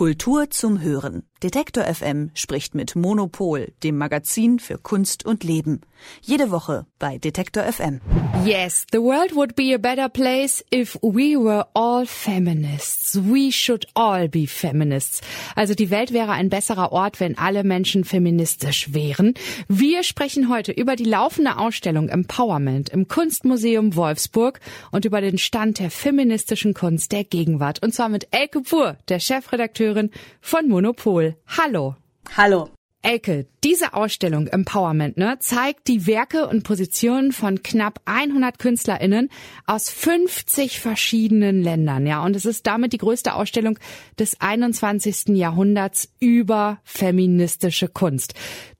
Kultur zum Hören. Detektor FM spricht mit Monopol, dem Magazin für Kunst und Leben. Jede Woche bei Detektor FM. Yes, the world would be a better place if we were all feminists. We should all be feminists. Also die Welt wäre ein besserer Ort, wenn alle Menschen feministisch wären. Wir sprechen heute über die laufende Ausstellung Empowerment im Kunstmuseum Wolfsburg und über den Stand der feministischen Kunst der Gegenwart. Und zwar mit Elke Pur, der Chefredakteurin von Monopol. Hallo. Hallo. Elke, diese Ausstellung Empowerment ne, zeigt die Werke und Positionen von knapp 100 KünstlerInnen aus 50 verschiedenen Ländern. Ja, und es ist damit die größte Ausstellung des 21. Jahrhunderts über feministische Kunst.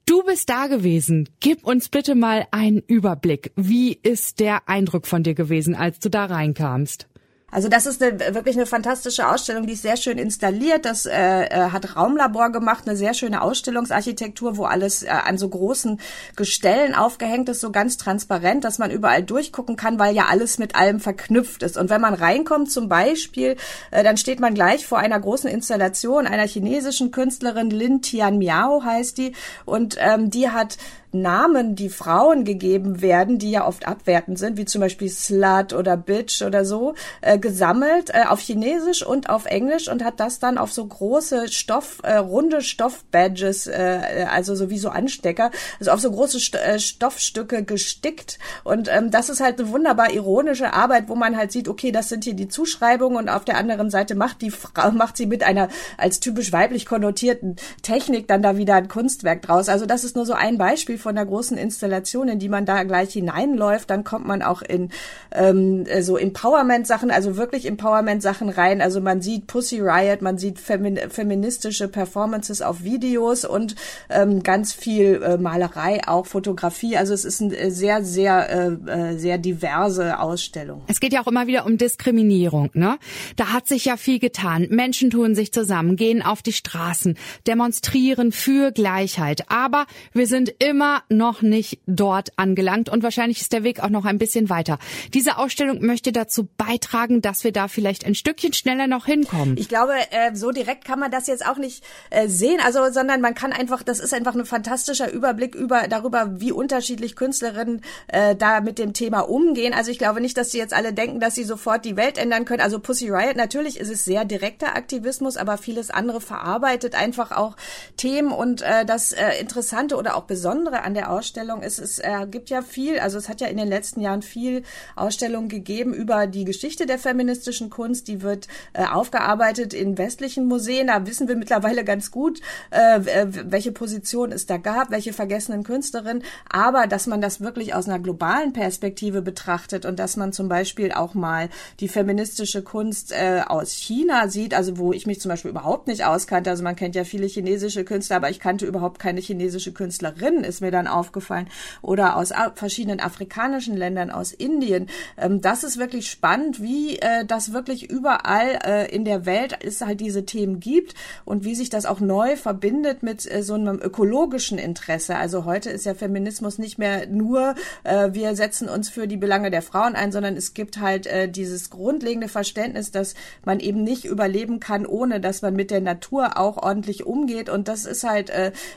Du bist da gewesen. Gib uns bitte mal einen Überblick. Wie ist der Eindruck von dir gewesen, als du da reinkamst? Also das ist eine, wirklich eine fantastische Ausstellung, die ist sehr schön installiert. Das äh, äh, hat Raumlabor gemacht, eine sehr schöne Ausstellungsarchitektur, wo alles äh, an so großen Gestellen aufgehängt ist, so ganz transparent, dass man überall durchgucken kann, weil ja alles mit allem verknüpft ist. Und wenn man reinkommt zum Beispiel, äh, dann steht man gleich vor einer großen Installation einer chinesischen Künstlerin, Lin Tian Miao heißt die, und ähm, die hat Namen, die Frauen gegeben werden, die ja oft abwertend sind, wie zum Beispiel Slut oder Bitch oder so, äh, gesammelt äh, auf Chinesisch und auf Englisch und hat das dann auf so große Stoff, äh, runde Stoffbadges, äh, also so wie so Anstecker, also auf so große St äh, Stoffstücke gestickt. Und ähm, das ist halt eine wunderbar ironische Arbeit, wo man halt sieht, okay, das sind hier die Zuschreibungen und auf der anderen Seite macht die Frau, macht sie mit einer als typisch weiblich konnotierten Technik dann da wieder ein Kunstwerk draus. Also das ist nur so ein Beispiel von der großen Installation, in die man da gleich hineinläuft. Dann kommt man auch in ähm, so Empowerment-Sachen, also wirklich Empowerment-Sachen rein. Also man sieht Pussy Riot, man sieht femin feministische Performances auf Videos und ähm, ganz viel äh, Malerei, auch Fotografie. Also es ist eine sehr, sehr, äh, äh, sehr diverse Ausstellung. Es geht ja auch immer wieder um Diskriminierung. Ne? Da hat sich ja viel getan. Menschen tun sich zusammen, gehen auf die Straßen, demonstrieren für Gleichheit. Aber wir sind immer immer noch nicht dort angelangt und wahrscheinlich ist der Weg auch noch ein bisschen weiter. Diese Ausstellung möchte dazu beitragen, dass wir da vielleicht ein Stückchen schneller noch hinkommen. Ich glaube, äh, so direkt kann man das jetzt auch nicht äh, sehen, also sondern man kann einfach, das ist einfach ein fantastischer Überblick über darüber, wie unterschiedlich Künstlerinnen äh, da mit dem Thema umgehen. Also ich glaube nicht, dass sie jetzt alle denken, dass sie sofort die Welt ändern können. Also Pussy Riot, natürlich ist es sehr direkter Aktivismus, aber vieles andere verarbeitet einfach auch Themen und das Interessante oder auch Besondere an der Ausstellung ist, es äh, gibt ja viel, also es hat ja in den letzten Jahren viel Ausstellungen gegeben über die Geschichte der feministischen Kunst. Die wird äh, aufgearbeitet in westlichen Museen. Da wissen wir mittlerweile ganz gut, äh, welche Position es da gab, welche vergessenen Künstlerinnen. Aber dass man das wirklich aus einer globalen Perspektive betrachtet und dass man zum Beispiel auch mal die feministische Kunst äh, aus China sieht, also wo ich mich zum Beispiel überhaupt nicht auskannte. Also man kennt ja viele chinesische Künstler, aber ich kannte überhaupt keine chinesische Künstlerin, ist mir mir dann aufgefallen. Oder aus verschiedenen afrikanischen Ländern, aus Indien. Ähm, das ist wirklich spannend, wie äh, das wirklich überall äh, in der Welt es halt diese Themen gibt und wie sich das auch neu verbindet mit äh, so einem ökologischen Interesse. Also heute ist ja Feminismus nicht mehr nur, wir setzen uns für die Belange der Frauen ein, sondern es gibt halt dieses grundlegende Verständnis, dass man eben nicht überleben kann, ohne dass man mit der Natur auch ordentlich umgeht. Und das ist halt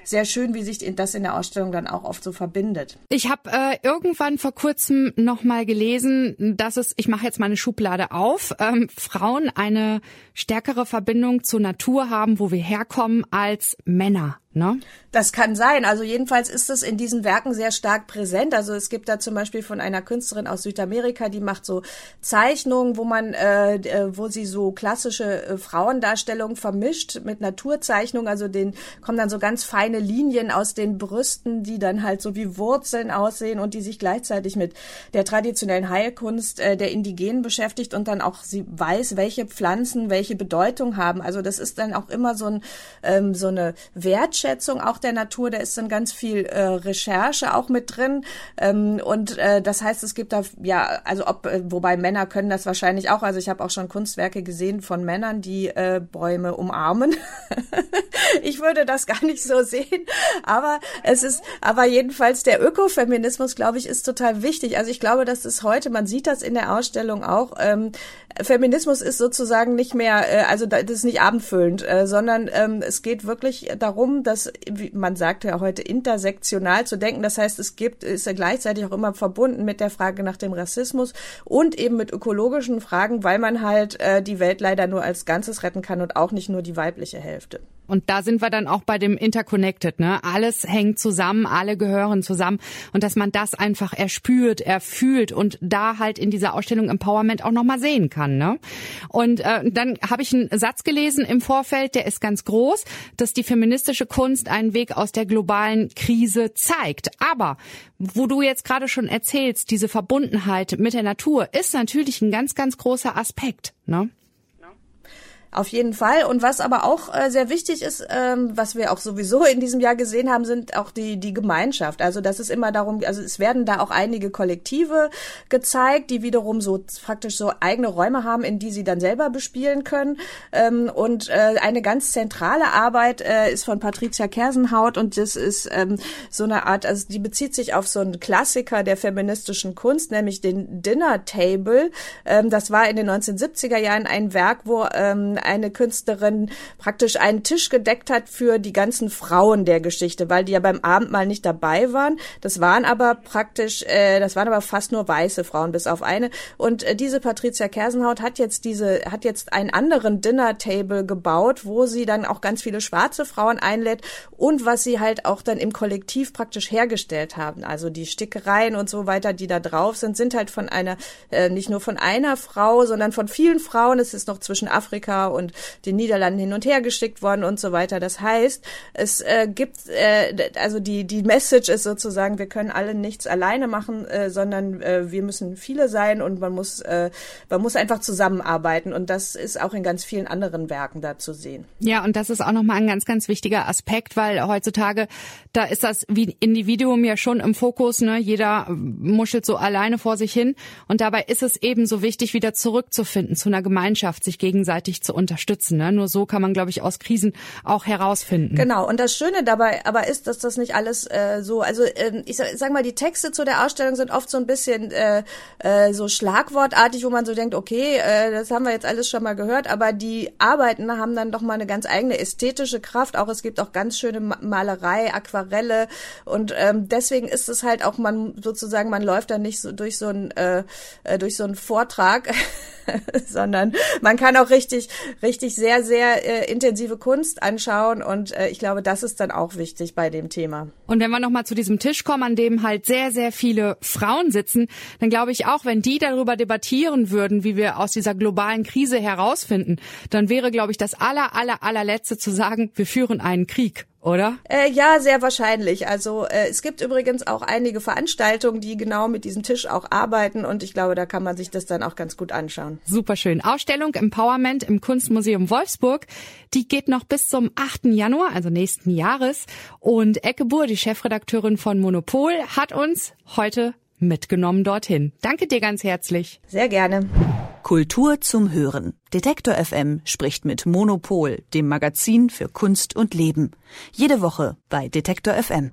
sehr schön, wie sich das in der Ausstellung dann dann auch oft so verbindet. Ich habe äh, irgendwann vor kurzem noch mal gelesen, dass es, ich mache jetzt meine Schublade auf, ähm, Frauen eine stärkere Verbindung zur Natur haben, wo wir herkommen, als Männer. Ne? Das kann sein. Also jedenfalls ist es in diesen Werken sehr stark präsent. Also es gibt da zum Beispiel von einer Künstlerin aus Südamerika, die macht so Zeichnungen, wo man, äh, äh, wo sie so klassische äh, Frauendarstellungen vermischt mit Naturzeichnungen. Also den kommen dann so ganz feine Linien aus den Brüsten, die dann halt so wie Wurzeln aussehen und die sich gleichzeitig mit der traditionellen Heilkunst äh, der Indigenen beschäftigt und dann auch sie weiß, welche Pflanzen welche Bedeutung haben. Also das ist dann auch immer so ein ähm, so eine Wertschätzung Wertschätzung auch der Natur, da ist dann ganz viel äh, Recherche auch mit drin. Ähm, und äh, das heißt, es gibt da, ja, also ob, äh, wobei Männer können das wahrscheinlich auch. Also ich habe auch schon Kunstwerke gesehen von Männern, die äh, Bäume umarmen. ich würde das gar nicht so sehen. Aber es ist, aber jedenfalls der Ökofeminismus, glaube ich, ist total wichtig. Also ich glaube, dass es heute, man sieht das in der Ausstellung auch, ähm, Feminismus ist sozusagen nicht mehr, äh, also das ist nicht abendfüllend, äh, sondern ähm, es geht wirklich darum, dass, wie man sagt ja heute, intersektional zu denken. Das heißt, es gibt, ist ja gleichzeitig auch immer verbunden mit der Frage nach dem Rassismus und eben mit ökologischen Fragen, weil man halt äh, die Welt leider nur als Ganzes retten kann und auch nicht nur die weibliche Hälfte. Und da sind wir dann auch bei dem Interconnected, ne? Alles hängt zusammen, alle gehören zusammen und dass man das einfach erspürt, erfühlt und da halt in dieser Ausstellung Empowerment auch nochmal sehen kann, ne? Und äh, dann habe ich einen Satz gelesen im Vorfeld, der ist ganz groß, dass die feministische Kunst einen Weg aus der globalen Krise zeigt. Aber wo du jetzt gerade schon erzählst, diese Verbundenheit mit der Natur ist natürlich ein ganz, ganz großer Aspekt, ne? Auf jeden Fall. Und was aber auch äh, sehr wichtig ist, ähm, was wir auch sowieso in diesem Jahr gesehen haben, sind auch die, die Gemeinschaft. Also das ist immer darum, also es werden da auch einige Kollektive gezeigt, die wiederum so praktisch so eigene Räume haben, in die sie dann selber bespielen können. Ähm, und äh, eine ganz zentrale Arbeit äh, ist von Patricia Kersenhaut und das ist ähm, so eine Art, also die bezieht sich auf so einen Klassiker der feministischen Kunst, nämlich den Dinner Table. Ähm, das war in den 1970er Jahren ein Werk, wo ähm, eine Künstlerin praktisch einen Tisch gedeckt hat für die ganzen Frauen der Geschichte, weil die ja beim Abendmahl nicht dabei waren. Das waren aber praktisch, äh, das waren aber fast nur weiße Frauen, bis auf eine. Und äh, diese Patricia Kersenhaut hat jetzt diese, hat jetzt einen anderen Dinner Table gebaut, wo sie dann auch ganz viele schwarze Frauen einlädt und was sie halt auch dann im Kollektiv praktisch hergestellt haben. Also die Stickereien und so weiter, die da drauf sind, sind halt von einer, äh, nicht nur von einer Frau, sondern von vielen Frauen. Es ist noch zwischen Afrika und den Niederlanden hin und her geschickt worden und so weiter. Das heißt, es äh, gibt, äh, also die, die Message ist sozusagen, wir können alle nichts alleine machen, äh, sondern äh, wir müssen viele sein und man muss, äh, man muss einfach zusammenarbeiten. Und das ist auch in ganz vielen anderen Werken da zu sehen. Ja, und das ist auch nochmal ein ganz, ganz wichtiger Aspekt, weil heutzutage, da ist das Individuum ja schon im Fokus, ne? Jeder muschelt so alleine vor sich hin. Und dabei ist es eben so wichtig, wieder zurückzufinden zu einer Gemeinschaft, sich gegenseitig zu unterstützen. Ne? Nur so kann man, glaube ich, aus Krisen auch herausfinden. Genau. Und das Schöne dabei aber ist, dass das nicht alles äh, so, also äh, ich sag, sag mal, die Texte zu der Ausstellung sind oft so ein bisschen äh, äh, so schlagwortartig, wo man so denkt, okay, äh, das haben wir jetzt alles schon mal gehört, aber die Arbeiten haben dann doch mal eine ganz eigene ästhetische Kraft. Auch es gibt auch ganz schöne Malerei, Aquarelle und ähm, deswegen ist es halt auch man sozusagen, man läuft da nicht so durch so ein äh, äh durch so einen Vortrag, sondern man kann auch richtig richtig sehr, sehr äh, intensive Kunst anschauen und äh, ich glaube, das ist dann auch wichtig bei dem Thema. Und wenn wir nochmal zu diesem Tisch kommen, an dem halt sehr, sehr viele Frauen sitzen, dann glaube ich auch, wenn die darüber debattieren würden, wie wir aus dieser globalen Krise herausfinden, dann wäre, glaube ich, das aller, aller, allerletzte zu sagen, wir führen einen Krieg oder? Äh, ja, sehr wahrscheinlich. Also äh, es gibt übrigens auch einige Veranstaltungen, die genau mit diesem Tisch auch arbeiten und ich glaube, da kann man sich das dann auch ganz gut anschauen. Superschön. Ausstellung Empowerment im Kunstmuseum Wolfsburg, die geht noch bis zum 8. Januar, also nächsten Jahres. Und Ecke Buhr, die Chefredakteurin von Monopol, hat uns heute mitgenommen dorthin. Danke dir ganz herzlich. Sehr gerne. Kultur zum Hören. Detektor FM spricht mit Monopol, dem Magazin für Kunst und Leben. Jede Woche bei Detektor FM.